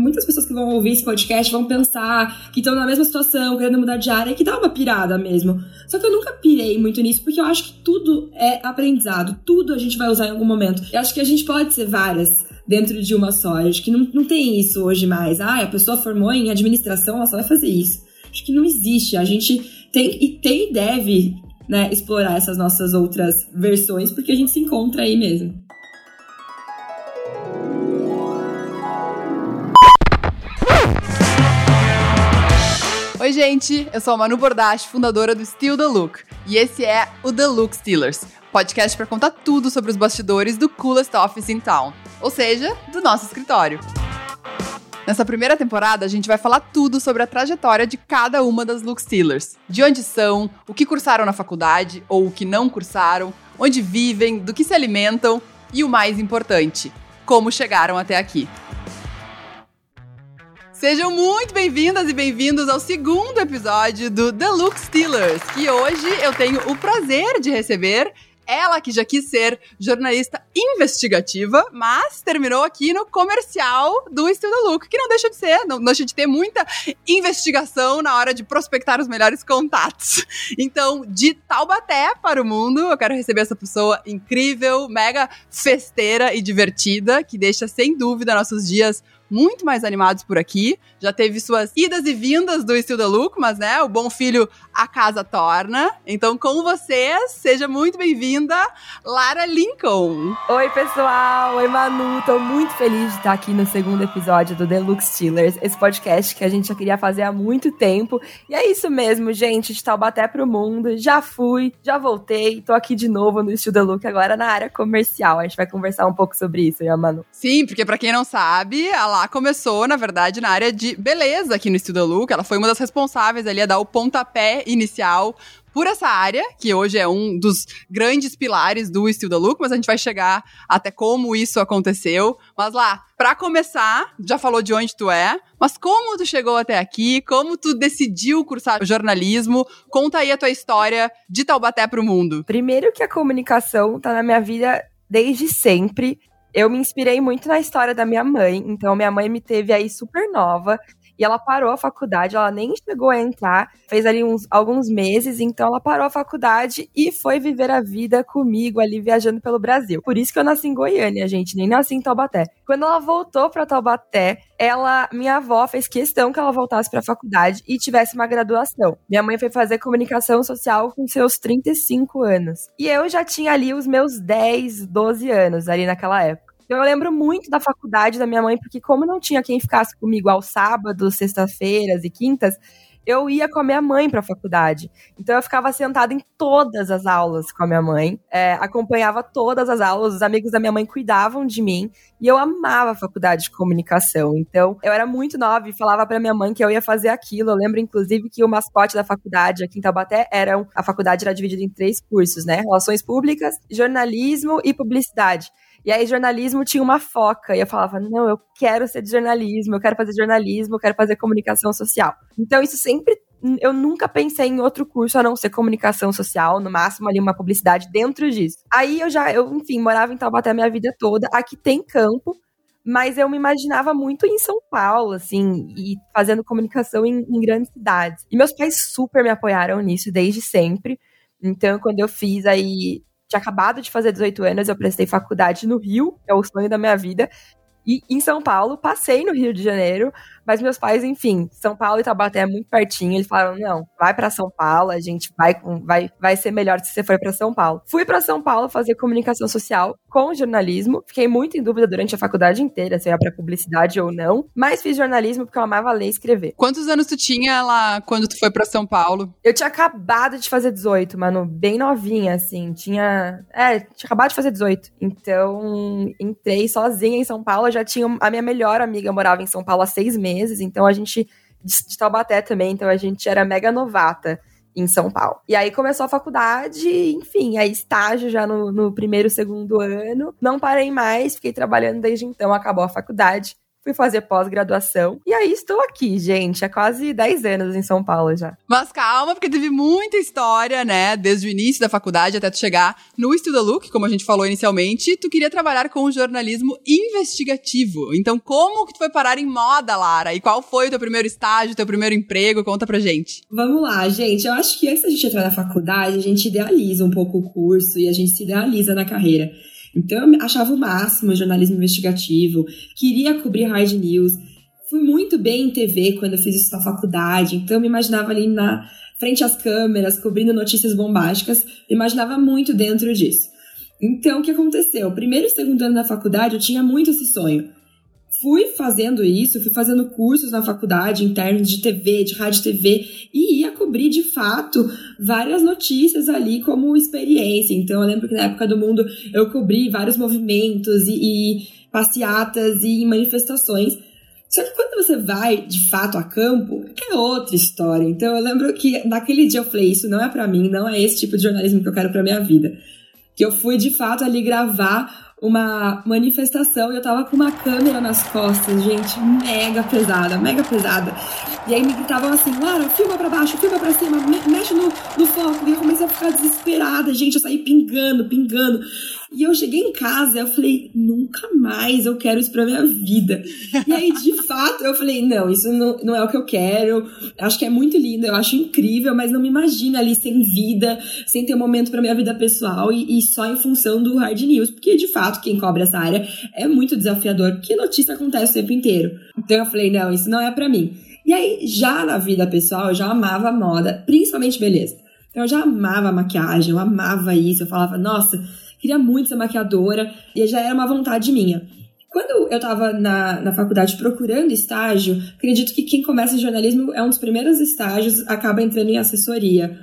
muitas pessoas que vão ouvir esse podcast vão pensar que estão na mesma situação, querendo mudar de área, que dá uma pirada mesmo. Só que eu nunca pirei muito nisso, porque eu acho que tudo é aprendizado, tudo a gente vai usar em algum momento. Eu acho que a gente pode ser várias dentro de uma só. Eu acho que não, não tem isso hoje mais. Ah, a pessoa formou em administração, ela só vai fazer isso. Acho que não existe. A gente tem e tem e deve né, explorar essas nossas outras versões, porque a gente se encontra aí mesmo. Oi, gente, eu sou a Manu Bordache, fundadora do Steal the Look, e esse é o The Look Stealers, podcast para contar tudo sobre os bastidores do coolest office in town, ou seja, do nosso escritório. Nessa primeira temporada, a gente vai falar tudo sobre a trajetória de cada uma das Look Stealers. De onde são, o que cursaram na faculdade ou o que não cursaram, onde vivem, do que se alimentam e o mais importante, como chegaram até aqui. Sejam muito bem-vindas e bem-vindos ao segundo episódio do The Look Stealers, que hoje eu tenho o prazer de receber ela que já quis ser jornalista investigativa, mas terminou aqui no comercial do the Look, que não deixa de ser, não deixa de ter muita investigação na hora de prospectar os melhores contatos. Então, de Taubaté para o mundo, eu quero receber essa pessoa incrível, mega festeira e divertida, que deixa sem dúvida nossos dias muito mais animados por aqui. Já teve suas idas e vindas do Estilo da Look, mas né, o bom filho a casa torna. Então, com vocês, seja muito bem-vinda, Lara Lincoln. Oi, pessoal. Oi, Manu. Tô muito feliz de estar aqui no segundo episódio do The Look Stealers, esse podcast que a gente já queria fazer há muito tempo. E é isso mesmo, gente, de Taubaté pro mundo. Já fui, já voltei, tô aqui de novo no Estilo The Look, agora na área comercial. A gente vai conversar um pouco sobre isso, né, Manu? Sim, porque para quem não sabe, a Lara começou, na verdade, na área de beleza aqui no Studio Look. Ela foi uma das responsáveis ali a dar o pontapé inicial por essa área, que hoje é um dos grandes pilares do Still the Look, mas a gente vai chegar até como isso aconteceu. Mas lá, para começar, já falou de onde tu é, mas como tu chegou até aqui, como tu decidiu cursar jornalismo, conta aí a tua história de Taubaté pro mundo. Primeiro que a comunicação tá na minha vida desde sempre eu me inspirei muito na história da minha mãe. Então, minha mãe me teve aí super nova. E ela parou a faculdade, ela nem chegou a entrar, fez ali uns, alguns meses, então ela parou a faculdade e foi viver a vida comigo ali viajando pelo Brasil. Por isso que eu nasci em Goiânia, gente, nem nasci em Taubaté. Quando ela voltou para Taubaté, ela, minha avó fez questão que ela voltasse para a faculdade e tivesse uma graduação. Minha mãe foi fazer comunicação social com seus 35 anos. E eu já tinha ali os meus 10, 12 anos ali naquela época. Eu lembro muito da faculdade da minha mãe, porque como não tinha quem ficasse comigo aos sábados, sextas-feiras e quintas, eu ia com a minha mãe para a faculdade. Então eu ficava sentada em todas as aulas com a minha mãe, é, acompanhava todas as aulas, os amigos da minha mãe cuidavam de mim e eu amava a faculdade de comunicação. Então eu era muito nova e falava para minha mãe que eu ia fazer aquilo. Eu lembro inclusive que o mascote da faculdade aqui em Taubaté era a faculdade era dividida em três cursos, né? Relações públicas, jornalismo e publicidade. E aí, jornalismo tinha uma foca. E eu falava, não, eu quero ser de jornalismo, eu quero fazer jornalismo, eu quero fazer comunicação social. Então, isso sempre. Eu nunca pensei em outro curso a não ser comunicação social, no máximo ali uma publicidade dentro disso. Aí eu já, eu, enfim, morava em Taubaté a minha vida toda. Aqui tem campo, mas eu me imaginava muito em São Paulo, assim, e fazendo comunicação em, em, grandes cidades. E meus pais super me apoiaram nisso desde sempre. Então, quando eu fiz aí tinha acabado de fazer 18 anos, eu prestei faculdade no Rio, é o sonho da minha vida. E em São Paulo, passei no Rio de Janeiro, mas meus pais, enfim, São Paulo e Taubaté é muito pertinho. Eles falaram: não, vai para São Paulo, a gente vai, vai, vai ser melhor se você for para São Paulo. Fui para São Paulo fazer comunicação social com jornalismo. Fiquei muito em dúvida durante a faculdade inteira se eu ia para publicidade ou não, mas fiz jornalismo porque eu amava ler e escrever. Quantos anos tu tinha lá quando tu foi para São Paulo? Eu tinha acabado de fazer 18, mano, bem novinha, assim. Tinha. É, tinha acabado de fazer 18. Então, entrei sozinha em São Paulo. Já tinha. A minha melhor amiga morava em São Paulo há seis meses, então a gente. De Taubaté também, então a gente era mega novata em São Paulo. E aí começou a faculdade, enfim, aí estágio já no, no primeiro, segundo ano. Não parei mais, fiquei trabalhando desde então, acabou a faculdade. Fui fazer pós-graduação. E aí estou aqui, gente, há quase 10 anos em São Paulo já. Mas calma, porque teve muita história, né? Desde o início da faculdade até tu chegar no Estuda Look, como a gente falou inicialmente, tu queria trabalhar com o jornalismo investigativo. Então, como que tu foi parar em moda, Lara? E qual foi o teu primeiro estágio, teu primeiro emprego? Conta pra gente. Vamos lá, gente. Eu acho que antes da gente entrar na faculdade, a gente idealiza um pouco o curso e a gente se idealiza na carreira. Então eu achava o máximo jornalismo investigativo, queria cobrir hard news. Fui muito bem em TV quando eu fiz isso na faculdade, então eu me imaginava ali na frente às câmeras, cobrindo notícias bombásticas, me imaginava muito dentro disso. Então o que aconteceu? Primeiro e segundo ano da faculdade eu tinha muito esse sonho fui fazendo isso, fui fazendo cursos na faculdade internos de TV, de rádio TV, e ia cobrir de fato várias notícias ali como experiência. Então eu lembro que na época do mundo eu cobri vários movimentos e, e passeatas e manifestações. Só que quando você vai de fato a campo, é outra história. Então eu lembro que naquele dia eu falei: isso não é para mim, não é esse tipo de jornalismo que eu quero para minha vida. Que eu fui de fato ali gravar uma manifestação e eu tava com uma câmera nas costas, gente, mega pesada, mega pesada. E aí me gritavam assim, Lara, filma pra baixo, filma pra cima, mexe no, no foco. E eu comecei a ficar desesperada, gente, eu saí pingando, pingando. E eu cheguei em casa, eu falei, nunca mais eu quero isso pra minha vida. E aí, de fato, eu falei, não, isso não, não é o que eu quero. Acho que é muito lindo, eu acho incrível, mas não me imagino ali sem vida, sem ter um momento pra minha vida pessoal e, e só em função do hard news. Porque, de fato, quem cobre essa área é muito desafiador, porque notícia acontece o tempo inteiro. Então eu falei, não, isso não é para mim. E aí, já na vida pessoal, eu já amava moda, principalmente beleza. Então eu já amava maquiagem, eu amava isso, eu falava, nossa, queria muito ser maquiadora, e já era uma vontade minha. Quando eu estava na, na faculdade procurando estágio, acredito que quem começa em jornalismo é um dos primeiros estágios, acaba entrando em assessoria.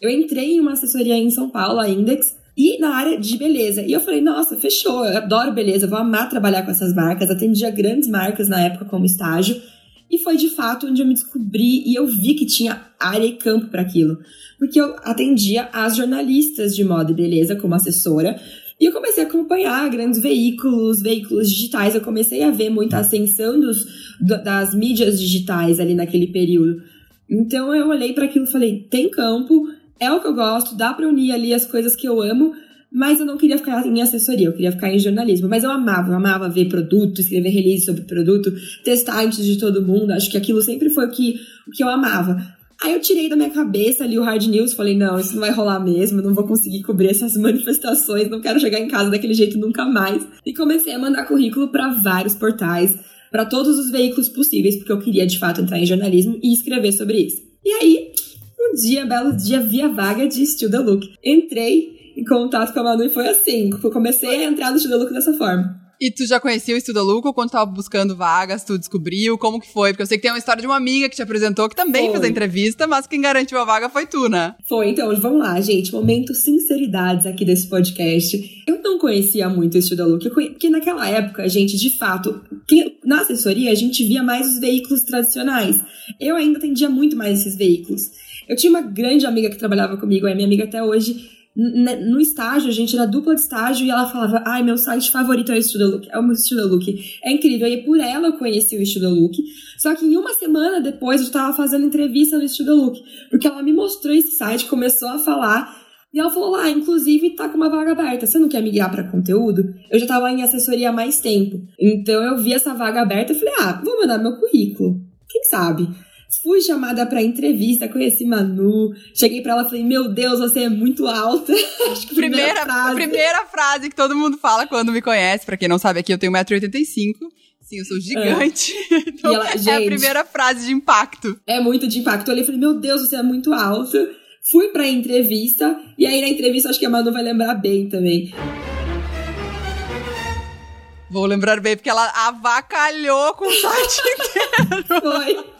Eu entrei em uma assessoria em São Paulo, a Index, e na área de beleza. E eu falei, nossa, fechou, eu adoro beleza, vou amar trabalhar com essas marcas. Atendia grandes marcas na época como estágio. E foi de fato onde eu me descobri e eu vi que tinha área e campo para aquilo. Porque eu atendia as jornalistas de moda e beleza como assessora. E eu comecei a acompanhar grandes veículos, veículos digitais. Eu comecei a ver muita ascensão dos, das mídias digitais ali naquele período. Então eu olhei para aquilo e falei: tem campo, é o que eu gosto, dá para unir ali as coisas que eu amo, mas eu não queria ficar em assessoria, eu queria ficar em jornalismo. Mas eu amava, eu amava ver produto, escrever release sobre produto, testar antes de todo mundo. Acho que aquilo sempre foi o que, o que eu amava. Aí eu tirei da minha cabeça ali o hard news, falei, não, isso não vai rolar mesmo, não vou conseguir cobrir essas manifestações, não quero chegar em casa daquele jeito nunca mais. E comecei a mandar currículo para vários portais, para todos os veículos possíveis, porque eu queria de fato entrar em jornalismo e escrever sobre isso. E aí, um dia, belo dia, vi a vaga de Still the Look. Entrei em contato com a Manu e foi assim. Comecei a entrar no Still the Look dessa forma. E tu já conhecia o Estuda Luca quando tava buscando vagas, tu descobriu como que foi? Porque eu sei que tem uma história de uma amiga que te apresentou que também foi. fez a entrevista, mas quem garantiu a vaga foi tu, né? Foi, então, vamos lá, gente. Momento sinceridades aqui desse podcast. Eu não conhecia muito o Estuda Luca, porque naquela época, gente, de fato, na assessoria a gente via mais os veículos tradicionais. Eu ainda atendia muito mais esses veículos. Eu tinha uma grande amiga que trabalhava comigo, é minha amiga até hoje. No estágio, a gente era dupla de estágio e ela falava: Ai, meu site favorito é o Estuda Look, é o meu Estuda Look. É incrível. E por ela eu conheci o Estuda Look. Só que em uma semana depois eu tava fazendo entrevista no Estuda Look. Porque ela me mostrou esse site, começou a falar. E ela falou lá, inclusive tá com uma vaga aberta. Você não quer migrar para conteúdo? Eu já tava em assessoria há mais tempo. Então eu vi essa vaga aberta e falei: ah, vou mandar meu currículo. Quem sabe? Fui chamada para entrevista, conheci Manu. Cheguei para ela e falei: Meu Deus, você é muito alta. Acho que primeira, primeira frase. primeira frase que todo mundo fala quando me conhece. Para quem não sabe, aqui eu tenho 1,85m. Sim, eu sou gigante. É. Então, ela, gente, é a primeira frase de impacto. É muito de impacto. Eu olhei e falei: Meu Deus, você é muito alta. Fui pra entrevista. E aí, na entrevista, acho que a Manu vai lembrar bem também. Vou lembrar bem, porque ela avacalhou com o site inteiro. Foi.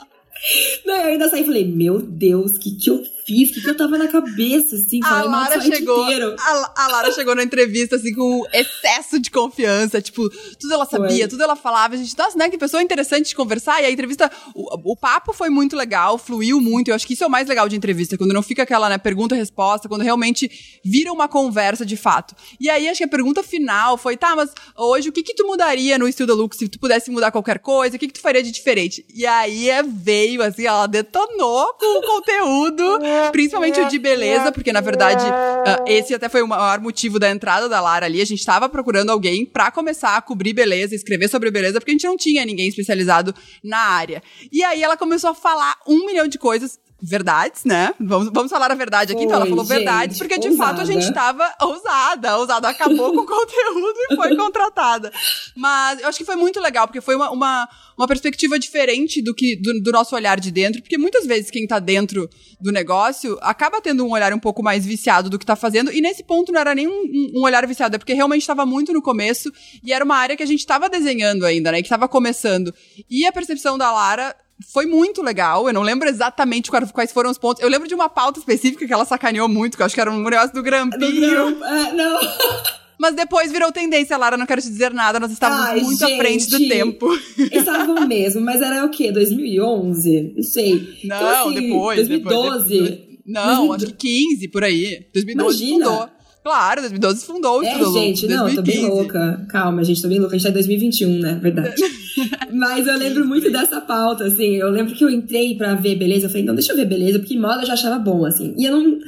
Não, eu ainda saí e falei, meu Deus, que, que eu fiz? O que, que eu tava na cabeça, assim? A Lara chegou. A, a, Lara chegou na entrevista, assim, com excesso de confiança. Tipo, tudo ela sabia, foi. tudo ela falava. A gente, nossa, né? Que pessoa interessante de conversar. E a entrevista, o, o papo foi muito legal, fluiu muito. Eu acho que isso é o mais legal de entrevista, quando não fica aquela, né, pergunta-resposta, quando realmente vira uma conversa de fato. E aí, acho que a pergunta final foi, tá, mas hoje o que que tu mudaria no Estilo Lux se tu pudesse mudar qualquer coisa? O que que tu faria de diferente? E aí é, veio, assim, ela detonou com o conteúdo, principalmente o de beleza, porque na verdade uh, esse até foi o maior motivo da entrada da Lara ali. A gente tava procurando alguém para começar a cobrir beleza, escrever sobre beleza, porque a gente não tinha ninguém especializado na área. E aí ela começou a falar um milhão de coisas verdades, né? Vamos, vamos falar a verdade aqui. Foi, então, ela falou gente, verdades, porque de ousada. fato a gente tava ousada. Ousada acabou com o conteúdo e foi contratada. Mas eu acho que foi muito legal, porque foi uma, uma, uma perspectiva diferente do que do, do, nosso olhar de dentro, porque muitas vezes quem tá dentro do negócio acaba tendo um olhar um pouco mais viciado do que tá fazendo, e nesse ponto não era nem um, um olhar viciado, é porque realmente estava muito no começo e era uma área que a gente estava desenhando ainda, né? Que estava começando. E a percepção da Lara foi muito legal. Eu não lembro exatamente quais foram os pontos. Eu lembro de uma pauta específica que ela sacaneou muito, que eu acho que era um negócio do Grampinho. Do é, não. Mas depois virou tendência, Lara, não quero te dizer nada, nós estávamos Ai, muito gente, à frente do tempo. Estavam mesmo, mas era o quê? 2011? Não sei. Não, então, assim, depois. 2012. Depois, não, 2012. acho que 15, por aí. 2012 Imagina. Claro, 2012 fundou o É, gente, não, 2015. tô bem louca. Calma, gente, tô bem louca. A gente tá em 2021, né? Verdade. Mas eu lembro muito dessa pauta, assim. Eu lembro que eu entrei pra ver beleza. Eu falei, não, deixa eu ver beleza, porque moda eu já achava bom, assim. E eu não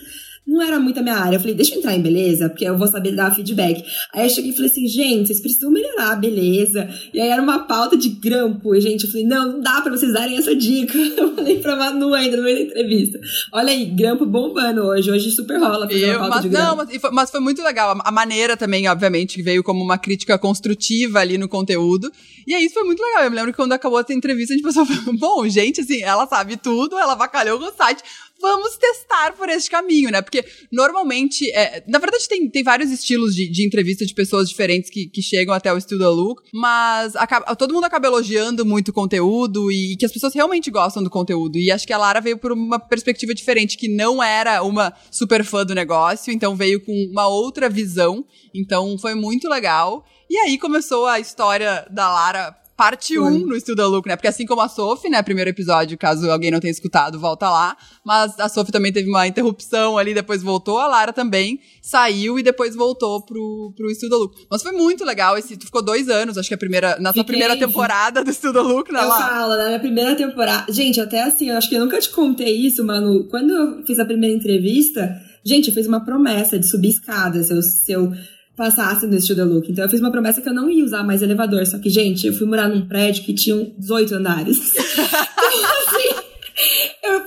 não era muito a minha área. Eu falei, deixa eu entrar em beleza, porque eu vou saber dar feedback. Aí eu cheguei e falei assim, gente, vocês precisam melhorar a beleza. E aí era uma pauta de grampo. E, gente, eu falei, não, não dá pra vocês darem essa dica. Eu falei pra Manu ainda no meio da entrevista. Olha aí, grampo bombando hoje. Hoje super rola fazer eu, uma pauta mas, de grampo. Não, mas foi, mas foi muito legal. A, maneira também, obviamente, que veio como uma crítica construtiva ali no conteúdo. E aí isso foi muito legal. Eu me lembro que quando acabou essa entrevista, a gente pensou, bom, gente, assim, ela sabe tudo, ela vacalhou com o site vamos testar por este caminho, né? Porque normalmente, é, na verdade, tem, tem vários estilos de, de entrevista de pessoas diferentes que, que chegam até o Studio Look, mas acaba, todo mundo acaba elogiando muito o conteúdo e que as pessoas realmente gostam do conteúdo. E acho que a Lara veio por uma perspectiva diferente, que não era uma super fã do negócio, então veio com uma outra visão. Então foi muito legal. E aí começou a história da Lara parte 1 um no Estuda Look, né? Porque assim como a Sophie, né? Primeiro episódio, caso alguém não tenha escutado, volta lá. Mas a Sophie também teve uma interrupção ali, depois voltou. A Lara também saiu e depois voltou pro, pro Estuda Look. Mas foi muito legal. Esse, tu ficou dois anos, acho que a primeira, na sua primeira temporada do Estuda Look, né? Eu falo, na minha primeira temporada. Gente, até assim, eu acho que eu nunca te contei isso, mano. Quando eu fiz a primeira entrevista, gente, eu fiz uma promessa de subir escada. Se eu, se eu passasse no estilo look. Então eu fiz uma promessa que eu não ia usar mais elevador. Só que, gente, eu fui morar num prédio que tinha 18 andares.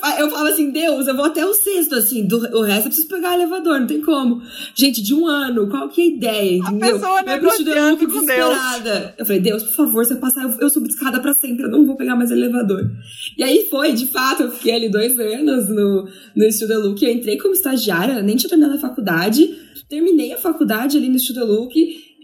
assim, eu, falava assim, Deus, eu vou até o sexto, assim, do, o resto eu preciso pegar elevador, não tem como. Gente, de um ano, qual que é a ideia, entendeu? A pessoa negociando com desesperada. Deus. Eu falei, Deus, por favor, se eu passar, eu, eu subo de escada pra sempre, eu não vou pegar mais elevador. E aí foi, de fato, eu fiquei ali dois anos no, no Studio Look, eu entrei como estagiária, nem tinha terminado a faculdade, terminei a faculdade ali no Studio Look,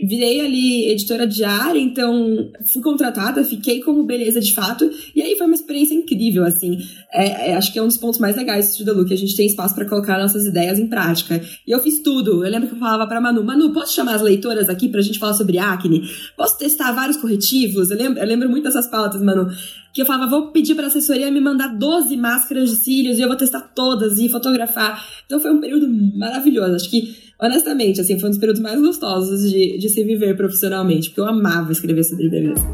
virei ali editora diária, então fui contratada, fiquei como beleza de fato, e aí foi uma experiência incrível, assim. É, é, acho que é um dos pontos mais legais do Studio Look, a gente tem espaço para colocar nossas ideias em prática. E eu fiz tudo. Eu lembro que eu falava pra Manu, Manu, posso chamar as leitoras aqui pra gente falar sobre acne? Posso testar vários corretivos? Eu lembro, eu lembro muito dessas pautas, Manu que eu falava, vou pedir para a assessoria me mandar 12 máscaras de cílios e eu vou testar todas e fotografar. Então foi um período maravilhoso. Acho que, honestamente, assim, foi um dos períodos mais gostosos de, de se viver profissionalmente, porque eu amava escrever sobre beleza.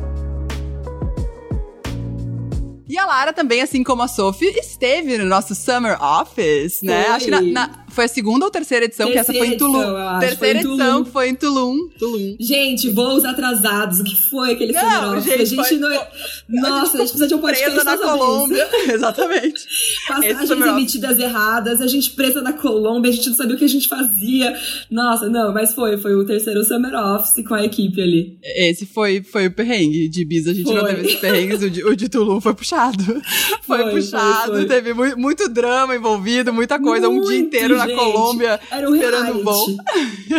E a Lara também, assim como a Sophie, esteve no nosso Summer Office, né? Acho que na, na, foi a segunda ou terceira edição, terceira que essa foi em Tulum. Edição, terceira edição Tulum. foi em Tulum. Tulum. Gente, voos atrasados, o que foi aquele não, Summer Office? a gente não. É... Nossa, a gente precisa de um podcast na Colômbia. Exatamente. Passagens emitidas erradas, a gente presa na Colômbia, a gente não sabia o que a gente fazia. Nossa, não, mas foi, foi o terceiro Summer Office com a equipe ali. Esse foi, foi o perrengue de Ibiza, a gente foi. não teve esses perrengues, o de, o de Tulum foi puxado. Foi, foi puxado, foi, foi. teve muito, muito, drama envolvido, muita coisa, muito, um dia inteiro gente. Na Gente, Colômbia Era um esperando voo.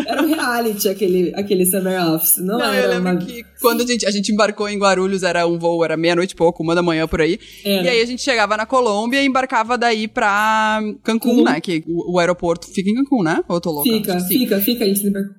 Era um reality aquele, aquele Summer Office. Não, Não, eu era lembro uma... que quando a gente, a gente embarcou em Guarulhos, era um voo, era meia-noite e pouco, uma da manhã por aí. Era. E aí a gente chegava na Colômbia e embarcava daí pra Cancún, Uhum. né? Que o, o aeroporto fica em Cancún, né? Ou eu tô louca? Fica, fica, fica.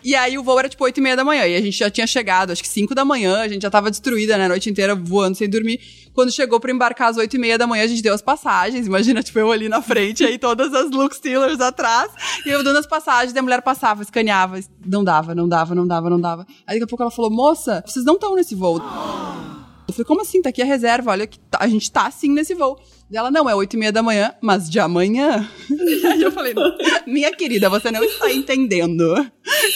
E aí o voo era tipo 8 e meia da manhã. E a gente já tinha chegado, acho que 5 da manhã, a gente já tava destruída, né? A noite inteira voando sem dormir. Quando chegou pra embarcar às 8 e meia da manhã, a gente deu as passagens. Imagina, tipo, eu ali na frente, aí todas as Luke Steelers atrás. E eu dando as passagens, a mulher passava, escaneava. Não dava, não dava, não dava, não dava. Aí daqui a pouco ela falou, moça, vocês não estão nesse voo. Eu falei, como assim? Tá aqui a reserva, olha que tá- a gente tá sim nesse voo. Ela, não, é 8 e meia da manhã, mas de amanhã? Aí eu falei, minha querida, você não está entendendo.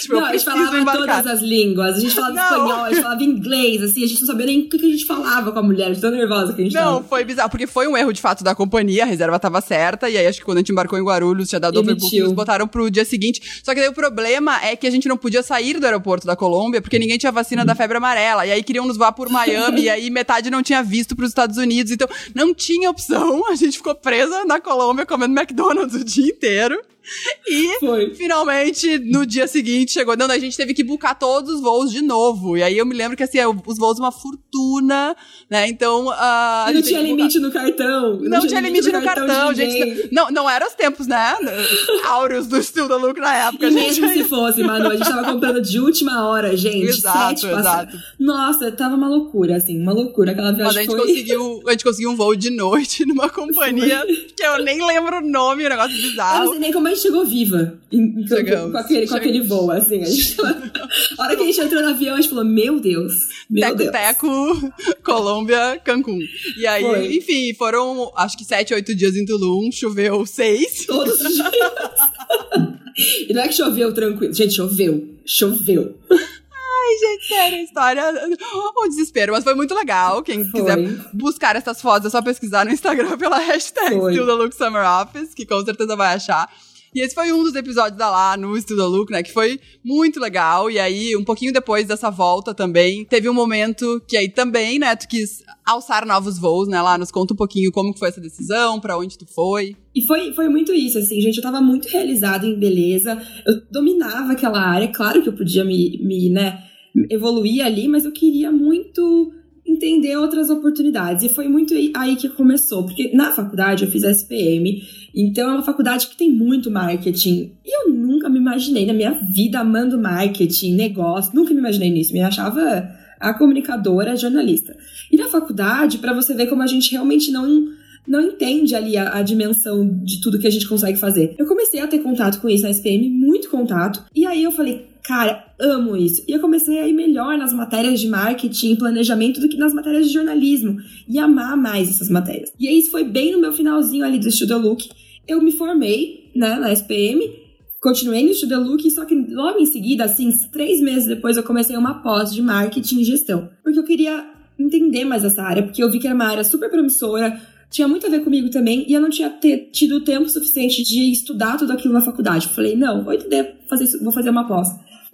Tipo, não, eu a gente falava embarcar. todas as línguas. A gente falava Não. espanhol, a gente falava inglês, assim. A gente não sabia nem o que a gente falava com a mulher, de tão nervosa que a gente Não, tava. foi bizarro, porque foi um erro de fato da companhia, a reserva tava certa, e aí acho que quando a gente embarcou em Guarulhos, tinha dado overbooking, eles botaram pro dia seguinte. Só que daí o problema é que a gente não podia sair do aeroporto da Colômbia, porque ninguém tinha vacina da febre amarela, e aí queriam nos voar por Miami, e aí metade não tinha visto pros Estados Unidos, então não tinha opção, a gente ficou presa na Colômbia comendo McDonald's o dia inteiro. E Foi. finalmente, no dia seguinte, chegou. Não, a gente teve que buscar todos os voos de novo. E aí eu me lembro que assim, os voos uma fortuna, né? Então. ah, a E não tinha limite no cartão. não, tinha limite no cartão, ninguém. gente. Não, não eram os tempos, né? Áureos do estilo da Look na época, E gente. mesmo se fosse, Manu, a gente tava comprando de última hora, gente. Exato, sete passa- exato. Nossa, tava uma loucura, assim, uma loucura. Aquela Mas a viagem gente, foi... conseguiu, a gente conseguiu um voo de noite numa companhia que eu nem lembro o nome, um negócio Eu não bizarro. sei nem como gente chegou viva em- com, Chegamos. com aquele, com aquele voo, assim. A, hora que a gente entrou no avião, a gente falou, meu Deus, meu Deus. Teco-teco, Colômbia, Cancún. E aí, Foi. enfim, foram acho que sete, oito dias em Tulum, choveu seis. Todos os dias. e não é que choveu tranquilo. Gente, choveu. Choveu. Ai, gente, sério, a história. O desespero, mas foi muito legal. Quem Foi. quiser buscar essas fotos, é só pesquisar no Instagram pela hashtag. Still the Look Summer Office, que com certeza vai achar. E esse foi um dos episódios da lá no the Look, né? Que foi muito legal. E aí, um pouquinho depois dessa volta também, teve um momento que aí também, né, tu quis alçar novos voos, né? Lá, nos conta um pouquinho como foi essa decisão, pra onde tu foi. E foi, foi muito isso, assim, gente. Eu tava muito realizada em beleza. Eu dominava aquela área. Claro que eu podia me, me né, evoluir ali, mas eu queria muito entender outras oportunidades. E foi muito aí- que começou. Porque na faculdade eu fiz SPM, então é uma faculdade que tem muito marketing. E eu nunca me imaginei na minha vida amando marketing, negócio. Nunca me imaginei nisso. Me achava a comunicadora, a jornalista. E na faculdade, pra você ver como a gente realmente não não entende ali a, a dimensão de tudo que a gente consegue fazer. Eu comecei a ter contato com isso na SPM, muito contato, e aí eu falei, cara, amo isso. E eu comecei a ir melhor nas matérias de marketing e planejamento do que nas matérias de jornalismo, e amar mais essas matérias. E aí isso foi bem no meu finalzinho ali do Studio Look. Eu me formei, né, na SPM, continuei no Studio Look, só que logo em seguida, assim, três meses depois, eu comecei uma pós de marketing e gestão. Porque eu queria entender mais essa área, porque eu vi que era uma área super promissora, tinha muito a ver comigo também, e eu não tinha ter, tido tempo suficiente de estudar tudo aquilo na faculdade. Falei, não, vou entender, fazer isso, vou fazer uma pós.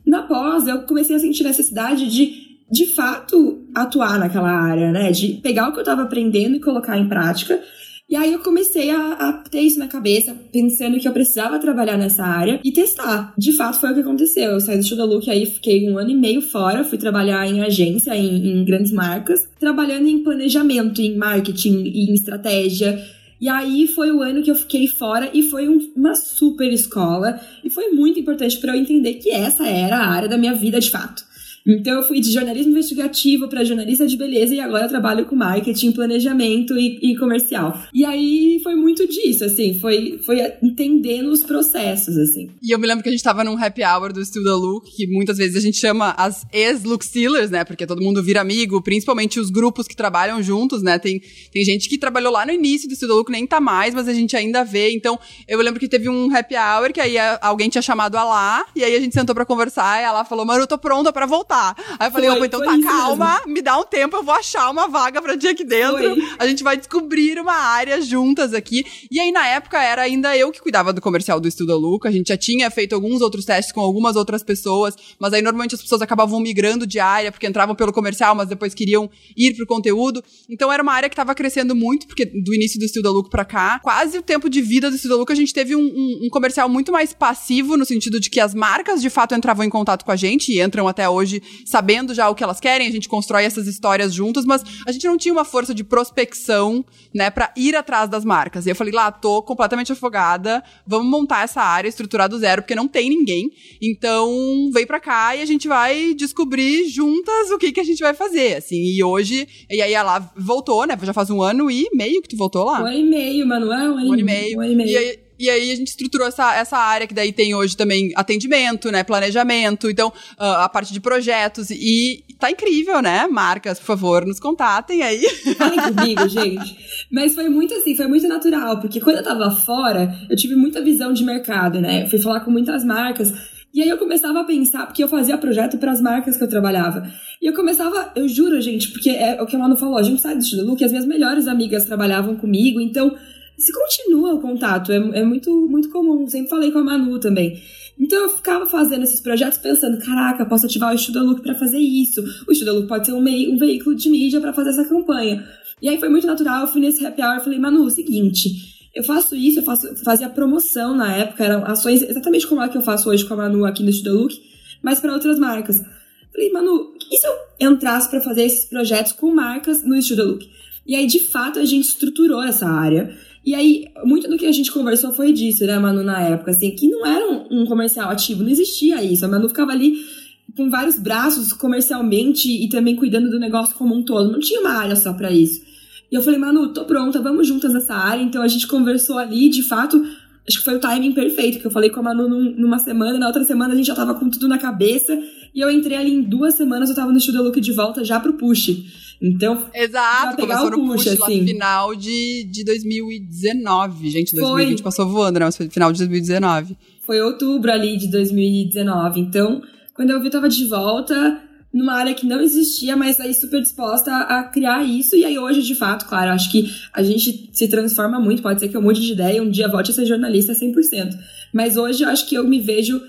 Na pós, eu comecei a sentir necessidade de, de fato, atuar naquela área, né? De pegar o que eu tava aprendendo e colocar em prática. E aí eu comecei a, a ter isso na cabeça, pensando que eu precisava trabalhar nessa área e testar. De fato, foi o que aconteceu. Eu saí do Studio Look, aí fiquei um ano e meio fora, fui trabalhar em agência, em, em grandes marcas, trabalhando em planejamento, em marketing, em estratégia. E aí foi o ano que eu fiquei fora e foi um- uma super escola. E foi muito importante para eu entender que essa era a área da minha vida de fato. Então eu fui de jornalismo investigativo para jornalista de beleza e agora trabalho com marketing, planejamento e, e comercial. E aí foi muito disso, assim, foi, foi entendendo os processos, assim. E eu me lembro que a gente tava num happy hour do Still the Look, que muitas vezes a gente chama as ex-look stealers, né? Porque todo mundo vira amigo, principalmente os grupos que trabalham juntos, né? Tem, tem gente que trabalhou lá no início do Still the Look, nem tá mais, mas a gente ainda vê. Então, eu lembro que teve um happy hour que aí a- alguém tinha chamado a lá, e aí a gente sentou pra conversar, e ela falou, mano, eu tô pronta pra voltar. Lá. Aí eu falei, opa, então tá, calma, mesmo. me dá um tempo, eu vou achar uma vaga pra ti aqui dentro. Foi. A gente vai descobrir uma área juntas aqui. E aí, na época, era ainda eu que cuidava do comercial do Estudo Luca. A gente já tinha feito alguns outros testes com algumas outras pessoas, mas aí normalmente as pessoas acabavam migrando de área, porque entravam pelo comercial, mas depois queriam ir pro conteúdo. Então era uma área que tava crescendo muito, porque do início do Estudo Luca pra cá, quase o tempo de vida do Estudo Luca, a gente teve um, um, um comercial muito mais passivo, no sentido de que as marcas de fato entravam em contato com a gente e entram até hoje sabendo já o que elas querem, a gente constrói essas histórias juntas, mas a gente não tinha uma força de prospecção, né, para ir atrás das marcas. E eu falei, lá, tô completamente afogada, vamos montar essa área, estruturar do zero, porque não tem ninguém. Então, vem pra cá e a gente vai descobrir juntas o que que a gente vai fazer, assim. E hoje, e aí ela voltou, né, já faz um ano e meio que tu voltou lá. Um ano e meio, Manuel, um ano, um ano e meio. Um ano e meio. E aí, e aí a gente estruturou essa, essa área que daí tem hoje também atendimento, né? Planejamento, então uh, a parte de projetos. E tá incrível, né? Marcas, por favor, nos contatem aí. Falem comigo, gente. Mas foi muito assim, foi muito natural, porque quando eu tava fora, eu tive muita visão de mercado, né? Eu fui falar com muitas marcas. E aí eu começava a pensar, porque eu fazia projeto para as marcas que eu trabalhava. E eu começava, eu juro, gente, porque é o que a Manu falou, a gente sai do estilo que as minhas melhores amigas trabalhavam comigo, então se continua o contato, é, é muito, muito comum. Sempre falei com a Manu também. Então eu ficava fazendo esses projetos pensando, caraca, posso ativar o Estuda Look para fazer isso. O Estuda Look pode ser um, meio, um veículo de mídia para fazer essa campanha. E aí foi muito natural, eu fui nesse happy hour e falei, Manu, o seguinte, eu faço isso, eu faço, fazia promoção na época, eram ações exatamente como a que eu faço hoje com a Manu aqui no Estuda Look, mas para outras marcas. Falei, Manu, e se eu entrasse para fazer esses projetos com marcas no Estuda Look? E aí, de fato, a gente estruturou essa área. E aí, muito do que a gente conversou foi disso, né, Manu, na época, assim, que não era um, um comercial ativo, não existia isso. A Manu ficava ali com vários braços comercialmente e também cuidando do negócio como um todo. Não tinha uma área só para isso. E eu falei, Manu, tô pronta, vamos juntas nessa área. Então a gente conversou ali, de fato, acho que foi o timing perfeito, que eu falei com a Manu num, numa semana, na outra semana a gente já tava com tudo na cabeça. E eu entrei ali em duas semanas, eu tava no Studio Look de volta já pro push. Então, Exato, começou no push, push assim. lá final de, de 2019. Gente, 2020 foi. passou voando, né? Mas foi final de 2019. Foi outubro ali de 2019. Então, quando eu vi, eu tava de volta numa área que não existia, mas aí super disposta a, criar isso. E aí hoje, de fato, claro, acho que a gente se transforma muito. Pode ser que eu mude de ideia, um dia volte a ser jornalista 100%. Mas hoje eu acho que eu me vejo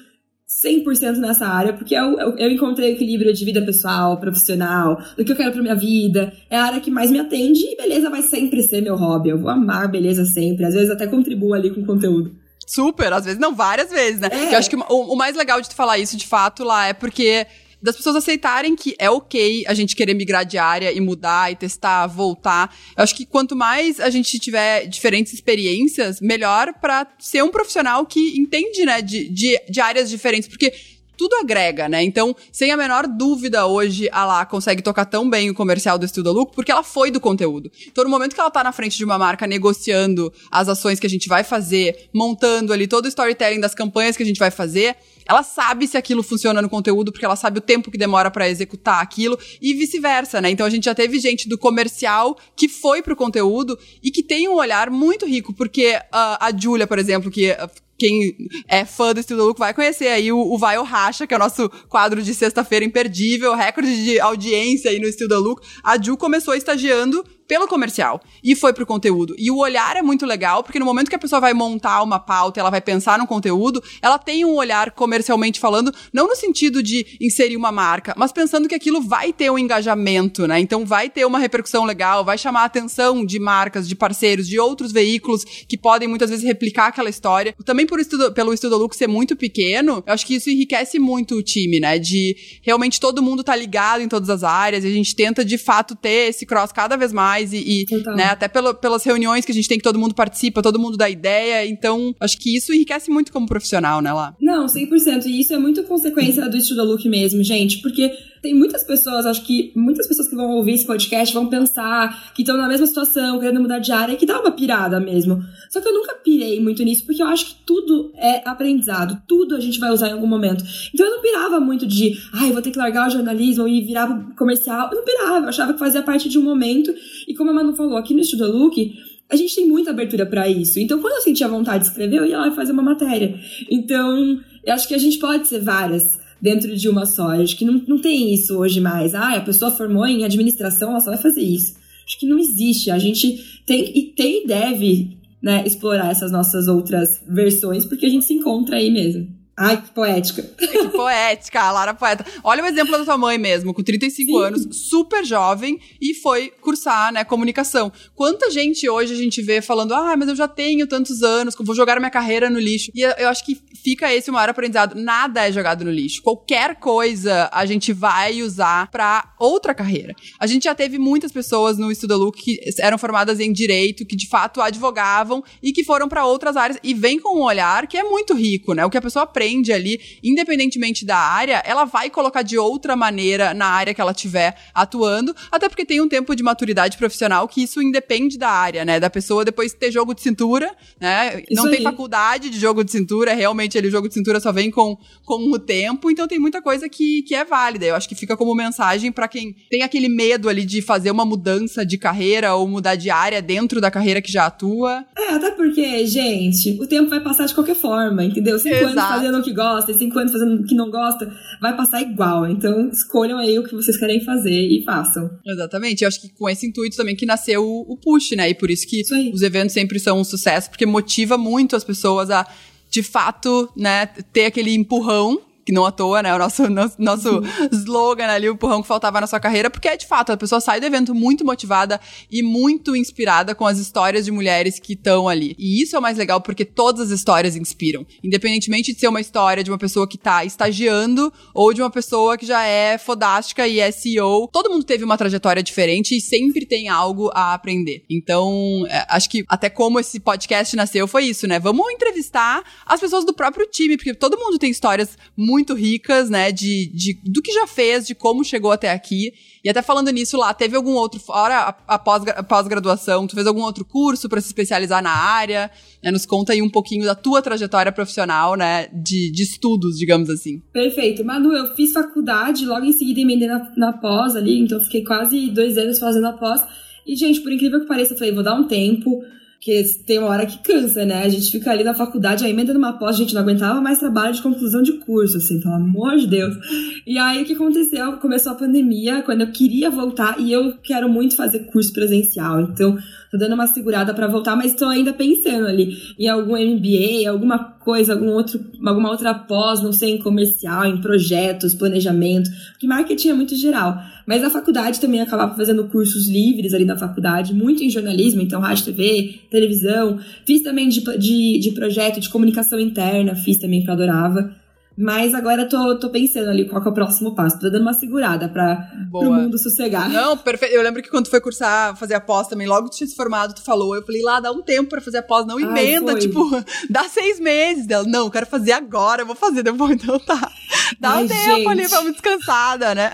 100% nessa área, porque eu, eu, eu, encontrei o equilíbrio de vida pessoal, profissional, do que eu quero pra minha vida. É a área que mais me atende e beleza vai sempre ser meu hobby. Eu vou amar beleza sempre. Às vezes até contribuo ali com conteúdo. Super, às vezes, não, várias vezes, né? É. Eu acho que o, o mais legal de tu falar isso, de fato, lá, é porque das pessoas aceitarem que é ok a gente querer migrar de área e mudar e testar, voltar. Eu acho que quanto mais a gente tiver diferentes experiências, melhor para ser um profissional que entende, né, de, de, de áreas diferentes. Porque tudo agrega, né? Então, sem a menor dúvida, hoje a Lá consegue tocar tão bem o comercial do Estudo Lucro porque ela foi do conteúdo. Então, no momento que ela tá na frente de uma marca negociando as ações que a gente vai fazer, montando ali todo o storytelling das campanhas que a gente vai fazer, ela sabe se aquilo funciona no conteúdo, porque ela sabe o tempo que demora para executar aquilo e vice-versa, né? Então a gente já teve gente do comercial que foi pro conteúdo e que tem um olhar muito rico, porque uh, a Julia, por exemplo, que uh, quem é fã do Estilo Look vai conhecer aí o, o Vai ou Racha, que é o nosso quadro de sexta-feira imperdível, recorde de audiência aí no Estilo Look. A Ju começou estagiando pelo comercial e foi pro conteúdo. E o olhar é muito legal, porque no momento que a pessoa vai montar uma pauta, ela vai pensar no conteúdo, ela tem um olhar comercialmente falando, não no sentido de inserir uma marca, mas pensando que aquilo vai ter um engajamento, né? Então vai ter uma repercussão legal, vai chamar a atenção de marcas, de parceiros, de outros veículos que podem muitas vezes replicar aquela história. Também por estudo, pelo Estudo Look ser muito pequeno, eu acho que isso enriquece muito o time, né? De realmente todo mundo tá ligado em todas as áreas, e a gente tenta de fato ter esse cross cada vez mais mais e, e né, até pelo, pelas reuniões que a gente tem que todo mundo participa, todo mundo dá ideia. Então, acho que isso enriquece muito como profissional, né, lá? Não, 100%. E isso é muito consequência do Estuda Look mesmo, gente, porque tem muitas pessoas, acho que muitas pessoas que vão ouvir esse podcast vão pensar que estão na mesma situação, querendo mudar de área, que dá uma pirada mesmo. Só que eu nunca pirei muito nisso, porque eu acho que tudo é aprendizado, tudo a gente vai usar em algum momento. Então eu não pirava muito de, ai, vou ter que largar o jornalismo e virar comercial. Eu não pirava, eu achava que fazia parte de um momento. E como a Manu falou, aqui no Estudo Look, a gente tem muita abertura para isso. Então, quando eu sentia vontade de escrever, eu ia lá e fazer uma matéria. Então, eu acho que a gente pode ser várias dentro de uma só. Acho que não, não tem isso hoje mais. Ah, a pessoa formou em administração, ela só vai fazer isso. Acho que não existe. A gente tem e tem e deve né, explorar essas nossas outras versões, porque a gente se encontra aí mesmo. Ai, que poética. Que poética, a Lara poeta. Olha o exemplo da tua mãe mesmo, com 35 Sim. anos, super jovem, e foi cursar, né, comunicação. Quanta gente hoje a gente vê falando, ah, mas eu já tenho tantos anos, vou jogar minha carreira no lixo. E eu acho que fica esse o maior aprendizado. Nada é jogado no lixo. Qualquer coisa a gente vai usar para outra carreira. A gente já teve muitas pessoas no Look que eram formadas em direito, que de fato advogavam e que foram para outras áreas e vem com um olhar que é muito rico, né? O que a pessoa aprende aprende ali, independentemente da área, ela vai colocar de outra maneira na área que ela tiver atuando, até porque tem um tempo de maturidade profissional que isso independe da área, né? Da pessoa depois ter jogo de cintura, né? Isso Não aí. tem faculdade de jogo de cintura, realmente ele, o jogo de cintura só vem com, com o tempo, então tem muita coisa que, que é válida. Eu acho que fica como mensagem para quem tem aquele medo ali de fazer uma mudança de carreira ou mudar de área dentro da carreira que já atua. É, até porque, gente, o tempo vai passar de qualquer forma, entendeu? Cinco Exato. anos fazendo o que gosta e cinco anos fazendo o que não gosta, vai passar igual. Então, escolham aí o que vocês querem fazer e façam. Exatamente. Eu acho que com esse intuito também que nasceu o, o Push, né? E por isso que isso os eventos sempre são um sucesso, porque motiva muito as pessoas a de fato, né, ter aquele empurrão que não à toa, né? O nosso, nosso, nosso slogan ali, o empurrão que faltava na sua carreira, porque é de fato, a pessoa sai do evento muito motivada e muito inspirada com as histórias de mulheres que estão ali. E isso é o mais legal, porque todas as histórias inspiram. Independentemente de ser uma história de uma pessoa que tá estagiando ou de uma pessoa que já é fodástica e é CEO, todo mundo teve uma trajetória diferente e sempre tem algo a aprender. Então, é, acho que até como esse podcast nasceu foi isso, né? Vamos entrevistar as pessoas do próprio time, porque todo mundo tem histórias muito muito ricas, né, de, de, do que já fez, de como chegou até aqui. E até falando nisso lá, teve algum outro, fora a, a pós-graduação, tu fez algum outro curso para se especializar na área? Né, nos conta aí um pouquinho da tua trajetória profissional, né, de, de estudos, digamos assim. Perfeito. Manu, eu fiz faculdade, logo em seguida emendei na, na pós ali, então fiquei quase dois anos fazendo a pós. E, gente, por incrível que pareça, eu falei, vou dar um tempo porque tem uma hora que cansa, né? A gente fica ali na faculdade, aí emenda numa pós, a gente não aguentava mais trabalho de conclusão de curso, assim, pelo amor de Deus. E aí o que aconteceu? Começou a pandemia, quando eu queria voltar, e eu quero muito fazer curso presencial. Então, tô dando uma segurada para voltar, mas estou ainda pensando ali em algum MBA, alguma coisa, algum outro, alguma outra pós, não sei, em comercial, em projetos, planejamento, porque marketing é muito geral. Mas na faculdade também acabava fazendo cursos livres ali na faculdade, muito em jornalismo, então rádio, TV, televisão. Fiz também de, de, de projeto de comunicação interna, fiz também que eu adorava. Mas agora tô, tô pensando ali qual é o próximo passo. Tô dando uma segurada pra o mundo sossegar. Não, perfeito. Eu lembro que quando tu foi cursar, fazer a pós também, logo que tu tinha se formado, tu falou. Eu falei, lá, dá um tempo pra fazer a pós, não emenda, Ai, tipo, dá seis meses dela. Não, eu quero fazer agora, eu vou fazer depois. Então tá. Dá Ai, um tempo gente. ali pra uma descansada, né?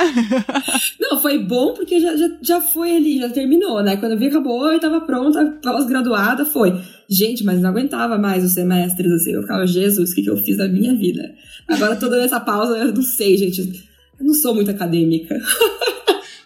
Não, foi bom porque já, já, já foi ali, já terminou, né? Quando eu vi, acabou, eu tava pronta, pós-graduada, foi. Gente, mas não aguentava mais os semestres, assim. Eu ficava, Jesus, o que, que eu fiz da minha vida? Agora dando essa pausa, eu não sei, gente. Eu não sou muito acadêmica.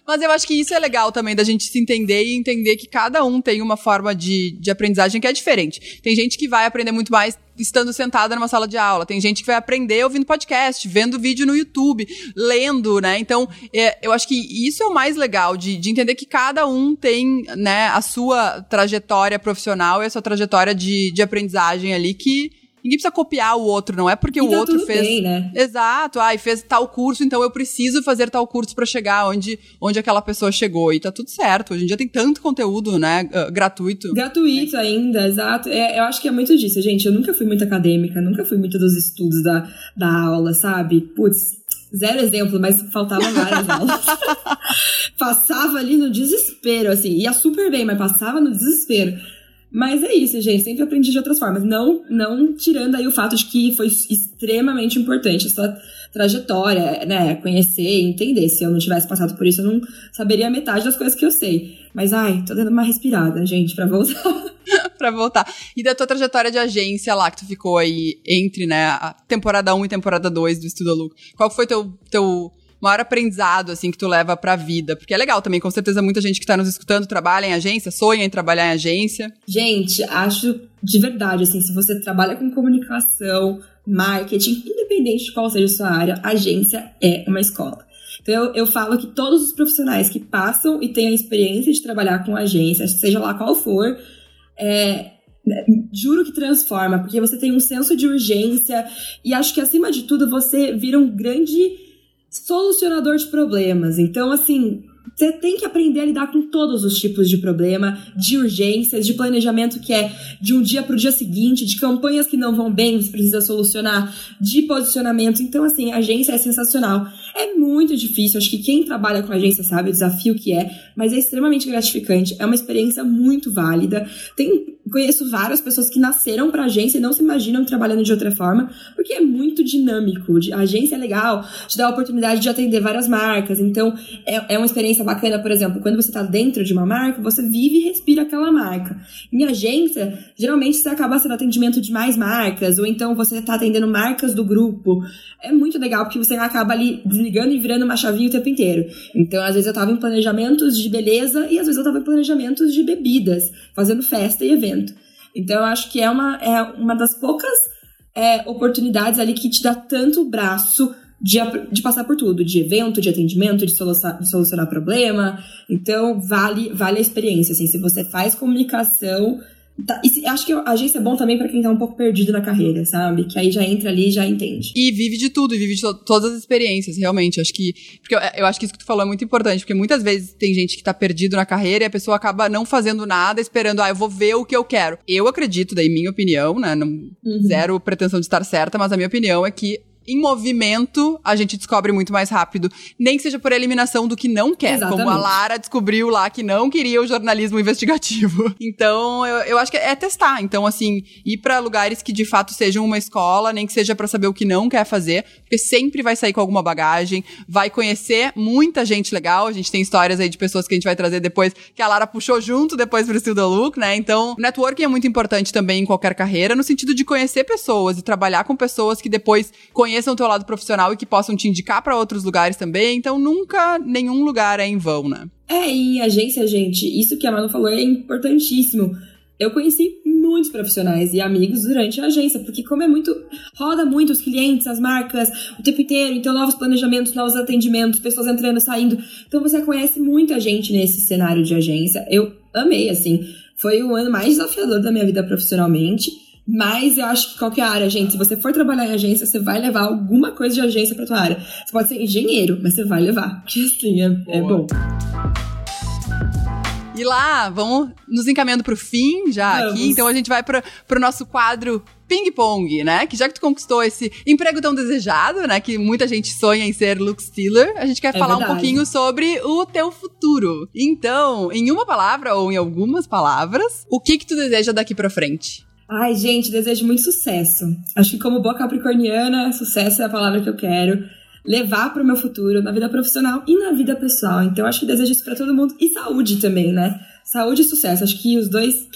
Mas eu acho que isso é legal também, da gente se entender e entender que cada um tem uma forma de, de aprendizagem que é diferente. Tem gente que vai aprender muito mais estando sentada numa sala de aula. Tem gente que vai aprender ouvindo podcast, vendo vídeo no YouTube, lendo, né? Então, é, eu acho que isso é o mais legal, de, de entender que cada um tem, né, a sua trajetória profissional e a sua trajetória de, de aprendizagem ali que Ninguém precisa copiar o outro, não é porque e o tá outro fez. Bem, né? Exato, ai, fez tal curso, então eu preciso fazer tal curso para chegar onde, onde aquela pessoa chegou. E tá tudo certo. Hoje em dia tem tanto conteúdo, né? Uh, gratuito. Gratuito é. ainda, exato. É, eu acho que é muito disso, gente. Eu nunca fui muito acadêmica, nunca fui muito dos estudos da, da aula, sabe? Putz, zero exemplo, mas faltavam várias aulas. passava ali no desespero, assim. Ia super bem, mas passava no desespero. Mas é isso, gente. Sempre aprendi de outras formas. Não, não tirando aí o fato de que foi extremamente importante a sua trajetória, né? Conhecer, entender. Se eu não tivesse passado por isso, eu não saberia metade das coisas que eu sei. Mas, ai, tô dando uma respirada, gente, pra voltar. pra voltar. E da tua trajetória de agência lá, que tu ficou aí entre, né, a temporada 1 e temporada 2 do Estudo Look. Qual foi teu, teu maior aprendizado, assim, que tu leva pra vida? Porque é legal também, com certeza muita gente que tá nos escutando trabalha em agência, sonha em trabalhar em agência. Gente, acho de verdade, assim, se você trabalha com comunicação, marketing, independente de qual seja a sua área, agência é uma escola. Então, eu, eu falo que todos os profissionais que passam e têm a experiência de trabalhar com agência, seja lá qual for, é, juro que transforma, porque você tem um senso de urgência e acho que acima de tudo você vira um grande solucionador de problemas. Então, assim, você tem que aprender a lidar com todos os tipos de problema, de urgências, de planejamento que é de um dia para o dia seguinte, de campanhas que não vão bem, você precisa solucionar, de posicionamento. Então, assim, a agência é sensacional. É muito difícil, acho que quem trabalha com agência sabe o desafio que é, mas é extremamente gratificante, é uma experiência muito válida. Tem, conheço várias pessoas que nasceram para agência e não se imaginam trabalhando de outra forma, porque é muito dinâmico. A agência é legal, te dá a oportunidade de atender várias marcas, então é, é uma experiência bacana, por exemplo, quando você está dentro de uma marca, você vive e respira aquela marca. Em agência, geralmente você acaba sendo atendimento de mais marcas, ou então você está atendendo marcas do grupo. É muito legal porque você acaba ali desligando e virando uma chavinha o tempo inteiro. Então, às vezes eu estava em planejamentos de beleza e às vezes eu estava em planejamentos de bebidas, fazendo festa e evento. Então, eu acho que é uma, é uma das poucas é, oportunidades ali que te dá tanto braço de, de passar por tudo, de evento, de atendimento, de solucionar, de solucionar problema. Então, vale, vale a experiência. Assim, se você faz comunicação. Tá, e acho que a agência é bom também para quem tá um pouco perdido na carreira, sabe? Que aí já entra ali e já entende. E vive de tudo, e vive de to todas as experiências, realmente. Acho que. Porque eu, eu, acho que isso que tu falou é muito importante, porque muitas vezes tem gente que tá perdido na carreira e a pessoa acaba não fazendo nada, esperando, ah, eu vou ver o que eu quero. Eu acredito, daí minha opinião, né? Não, uhum. Zero pretensão de estar certa, mas a minha opinião é que em movimento, a gente descobre muito mais rápido. Nem que seja por eliminação do que não quer. Exatamente. Como a Lara descobriu lá que não queria o jornalismo investigativo. Então, eu, eu acho que é testar. Então, assim, ir para lugares que de fato sejam uma escola, nem que seja para saber o que não quer fazer, porque sempre vai sair com alguma bagagem, vai conhecer muita gente legal. A gente tem histórias aí de pessoas que a gente vai trazer depois, que a Lara puxou junto depois pro Still the Look, né? Então, networking é muito importante também em qualquer carreira, no sentido de conhecer pessoas e trabalhar com pessoas que depois conheçam o teu lado profissional e que possam te indicar para outros lugares também. Então, nunca nenhum lugar é em vão, né? É, e agência, gente, isso que a Manu falou é importantíssimo. Eu conheci muitos profissionais e amigos durante a agência, porque como é muito, roda muito os clientes, as marcas, o tempo inteiro, então novos planejamentos, novos atendimentos, pessoas entrando, saindo. Então você conhece muita gente nesse cenário de agência. Eu amei, assim. Foi o ano mais desafiador da minha vida profissionalmente. Mas eu acho que qualquer área, gente, se você for trabalhar em agência, você vai levar alguma coisa de agência pra tua área. Você pode ser engenheiro, mas você vai levar. Porque assim, é, é bom. E lá, vamos nos encaminhando pro fim já vamos. aqui. Então a gente vai pro, pro nosso quadro ping-pong, né? Que já que tu conquistou esse emprego tão desejado, né? Que muita gente sonha em ser Luke Steeler, a gente quer é falar verdade. um pouquinho sobre o teu futuro. Então, em uma palavra ou em algumas palavras, o que que tu deseja daqui pra frente? Ai, gente, desejo muito sucesso. Acho que como boa capricorniana, sucesso é a palavra que eu quero levar para o meu futuro, na vida profissional e na vida pessoal. Então, acho que desejo isso para todo mundo. E saúde também, né? Saúde e sucesso. Acho que os dois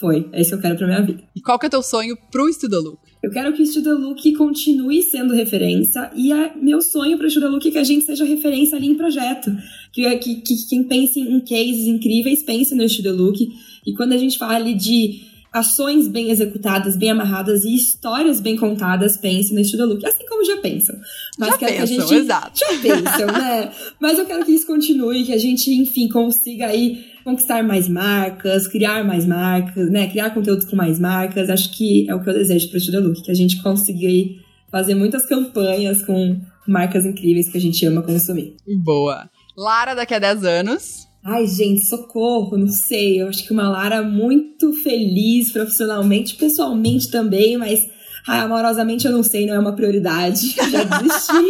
foi. É isso que eu quero para minha vida. E qual que é teu sonho pro Look? Eu quero que o Look continue sendo referência e é meu sonho para o Look é que a gente seja referência ali em projeto. Que, que, que quem pense em cases incríveis pense no Look E quando a gente fala ali de ações bem executadas, bem amarradas e histórias bem contadas, pense no Estilo Look, assim como já pensam. Mas já quero pensam, que a gente exato. já pensam, né? Mas eu quero que isso continue, que a gente, enfim, consiga aí conquistar mais marcas, criar mais marcas, né? Criar conteúdos com mais marcas. Acho que é o que eu desejo para o Estilo Look, que a gente consiga aí fazer muitas campanhas com marcas incríveis que a gente ama consumir. Boa. Lara, daqui a 10 anos, Ai, gente, socorro, não sei. Eu acho que uma Lara muito feliz profissionalmente, pessoalmente também, mas ai, amorosamente eu não sei, não é uma prioridade. Já desisti,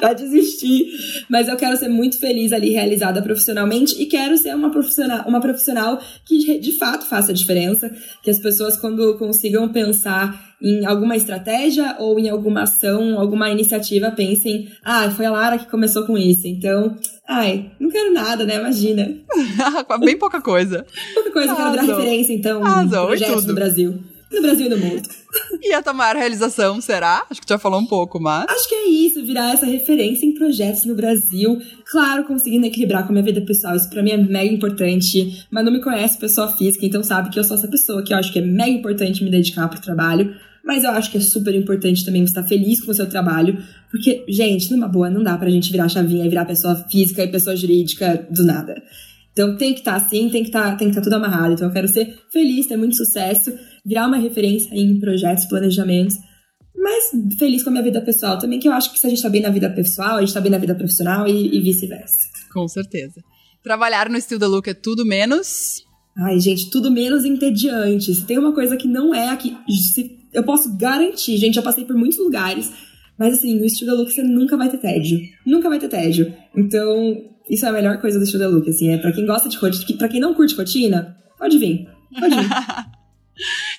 já desisti. Mas eu quero ser muito feliz ali, realizada profissionalmente, e quero ser uma profissional, uma profissional que de fato faça a diferença, que as pessoas, quando consigam pensar em alguma estratégia ou em alguma ação, alguma iniciativa, pensem, ah, foi a Lara que começou com isso. Então, ai, não quero nada, né? Imagina. Bem pouca coisa. Pouca coisa, Arrasou. quero dar referência, então, Arrasou, projetos no Brasil. No Brasil e no mundo. E a tomar realização, será? Acho que já falou um pouco, mas. Acho que é isso, virar essa referência em projetos no Brasil. Claro, conseguindo equilibrar com a minha vida pessoal, isso pra mim é mega importante. Mas não me conhece pessoa física, então sabe que eu sou essa pessoa que eu acho que é mega importante me dedicar pro trabalho Mas eu acho que é super importante também estar feliz com o seu trabalho, porque, gente, numa boa, não dá pra gente virar chavinha e virar pessoa física e pessoa jurídica do nada. Então tem que estar assim, tem que estar, que estar tudo amarrado. Então eu quero ser feliz, ter muito sucesso, virar uma referência em projetos, planejamentos, mas feliz com a minha vida pessoal também, que eu acho que se a gente tá bem na vida pessoal, a gente tá bem na vida profissional e, e vice-versa. Com certeza. Trabalhar no estilo da Look é tudo menos. Ai, gente, tudo menos entediante. Se tem uma coisa que não é aqui, se, eu posso garantir, gente, eu passei por muitos lugares, mas assim, no estilo da Look você nunca vai ter tédio. Nunca vai ter tédio. Então, isso é a melhor coisa do estilo da Look, assim, é pra quem gosta de rotina, pra quem não curte rotina, pode vir. Pode vir.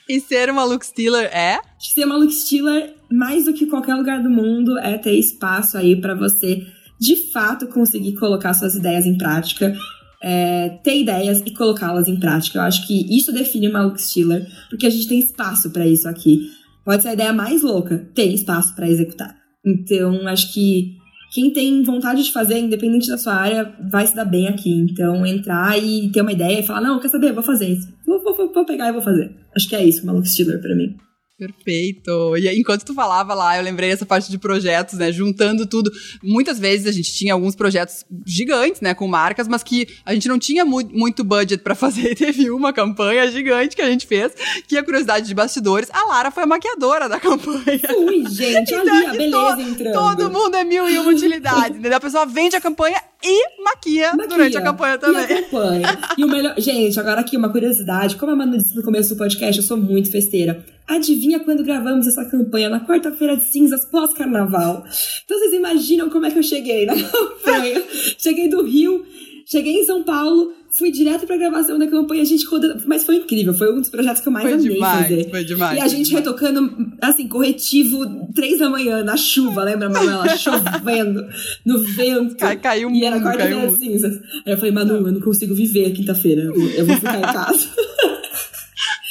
e ser uma look stealer é? Ser uma look stealer, mais do que qualquer lugar do mundo, é ter espaço aí para você de fato conseguir colocar suas ideias em prática. É, ter ideias e colocá-las em prática. Eu acho que isso define uma look stealer, porque a gente tem espaço para isso aqui. Pode ser a ideia mais louca, tem espaço para executar. Então, acho que quem tem vontade de fazer, independente da sua área, vai se dar bem aqui. Então, entrar e ter uma ideia e falar, não, quer saber, vou fazer isso. Vou, vou, vou pegar e vou fazer. Acho que é isso, Maluco Stealer pra mim. Perfeito. E enquanto tu falava lá, eu lembrei essa parte de projetos, né? Juntando tudo. Muitas vezes a gente tinha alguns projetos gigantes, né? Com marcas, mas que a gente não tinha mu muito budget para fazer. E teve uma campanha gigante que a gente fez, que a curiosidade de bastidores, a Lara foi a maquiadora da campanha. Ui, gente, então, ali a beleza to entrando. Todo mundo é mil e uma utilidades, entendeu? A pessoa vende a campanha e maquia, maquia, durante a campanha também. E acompanha. e o melhor. Gente, agora aqui uma curiosidade. Como a Manu disse no começo do podcast, eu sou muito festeira. Adivinha quando gravamos essa campanha? Na quarta-feira de cinzas, pós-carnaval. Então vocês imaginam como é que eu cheguei na campanha? cheguei do Rio, cheguei em São Paulo, fui direto pra gravação da campanha, a gente rodando. Mas foi incrível, foi um dos projetos que eu mais foi amei demais, fazer. Foi demais. E a gente demais. retocando, assim, corretivo, três da manhã, na chuva, lembra, Manuela? Chovendo, no vento. Cai, caiu E era quarta-feira caiu de cinzas. Aí eu falei, Manu, eu não consigo viver quinta-feira, eu, vou- ficar em casa.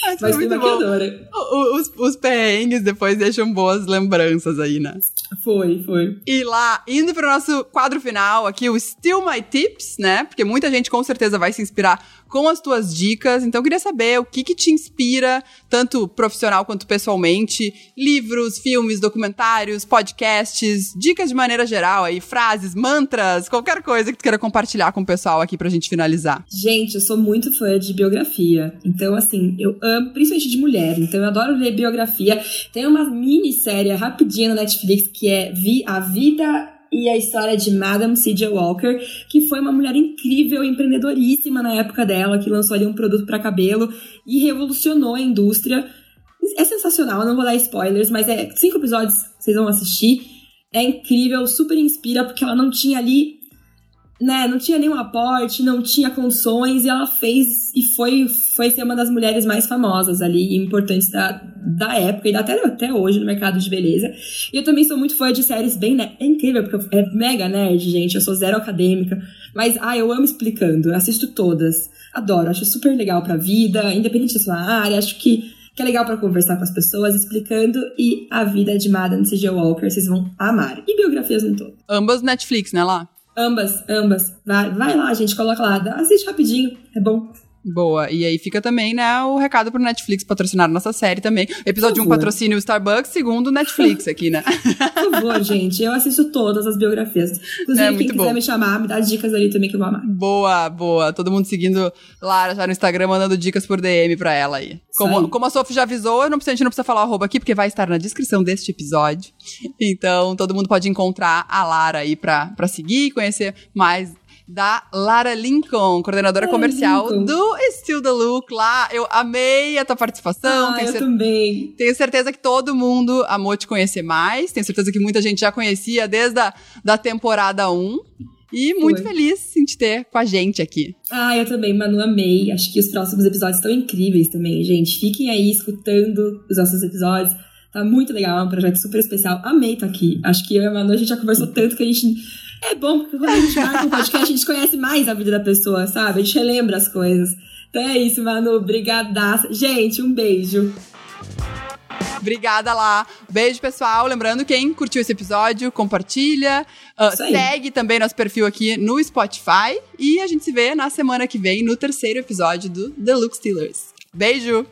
Mas Mas muito bom. Os, os perrengues depois deixam boas lembranças aí, né? Foi, foi. E lá, indo para o nosso quadro final aqui, o Still My Tips, né? Porque muita gente com certeza vai se inspirar com as tuas dicas. Então, eu queria saber o que que te inspira, tanto profissional quanto pessoalmente. Livros, filmes, documentários, podcasts, dicas de maneira geral aí, frases, mantras, qualquer coisa que tu queira compartilhar com o pessoal aqui pra gente finalizar. Gente, eu sou muito fã de biografia. Então, assim, eu amo, principalmente de mulher. Então, eu adoro ler biografia. Tem uma minissérie rapidinha na Netflix que é Vi- A Vida e a História de Madame C.J. Walker, que foi uma mulher incrível, empreendedoríssima na época dela, que lançou ali um produto para cabelo e revolucionou a indústria. É sensacional, não vou dar spoilers, mas é cinco episódios vocês vão assistir. É incrível, super inspira, porque ela não tinha ali né, não tinha nenhum aporte, não tinha condições, e ela fez e foi, foi ser uma das mulheres mais famosas ali, e importantes da, da época e até, até hoje no mercado de beleza. E eu também sou muito fã de séries bem. ne- É incrível, porque é mega nerd, gente. Eu sou zero acadêmica. Mas, ah, eu amo explicando, eu assisto todas. Adoro, acho super legal pra vida, independente da sua área, acho que. Que é legal pra conversar com as pessoas, explicando. E a vida de Madame C.J. Walker, vocês vão amar. E biografias no todo. Ambas Netflix, né, lá? Ambas, ambas. Vai, vai lá, gente, coloca lá. Assiste rapidinho, é bom. Boa. E aí fica também, né, o recado pro Netflix patrocinar nossa série também. Episódio 1 um, patrocínio o Starbucks, segundo Netflix aqui, né? Por favor, gente, eu assisto todas as biografias. Inclusive, É, quem quiser bom. me chamar, me dá dicas ali também que eu vou amar. Boa, boa. Todo mundo seguindo Lara já no Instagram, mandando dicas por DM pra ela aí. Como, como a Sophie já avisou, eu não precisa, a gente não precisa falar o arroba aqui, porque vai estar na descrição deste episódio. Então, todo mundo pode encontrar a Lara aí pra, pra seguir e conhecer mais da Lara Lincoln, coordenadora Lara comercial Lincoln. do Still the Look lá. Eu amei a tua participação. ah, tenho eu cer- também. tenho certeza que todo mundo amou te conhecer mais. Tenho certeza que muita gente já conhecia desde a da temporada 1. E muito Foi. feliz em te ter com a gente aqui. Ah, eu também, Manu, amei. Acho que os próximos episódios estão incríveis também, gente. Fiquem aí escutando os nossos episódios. Tá muito legal, é um projeto super especial. Amei estar aqui. Acho que eu e a Manu, a gente já conversou tanto que a gente... É bom, porque quando a gente marca um podcast, a gente conhece mais a vida da pessoa, sabe? A gente relembra as coisas. Então é isso, Manu. Brigadaça. Gente, um beijo. Obrigada lá. Beijo, pessoal. Lembrando, quem curtiu esse episódio, compartilha. aí. segue também nosso perfil aqui no Spotify. E a gente se vê na semana que vem no terceiro episódio do The Look Stealers. Beijo!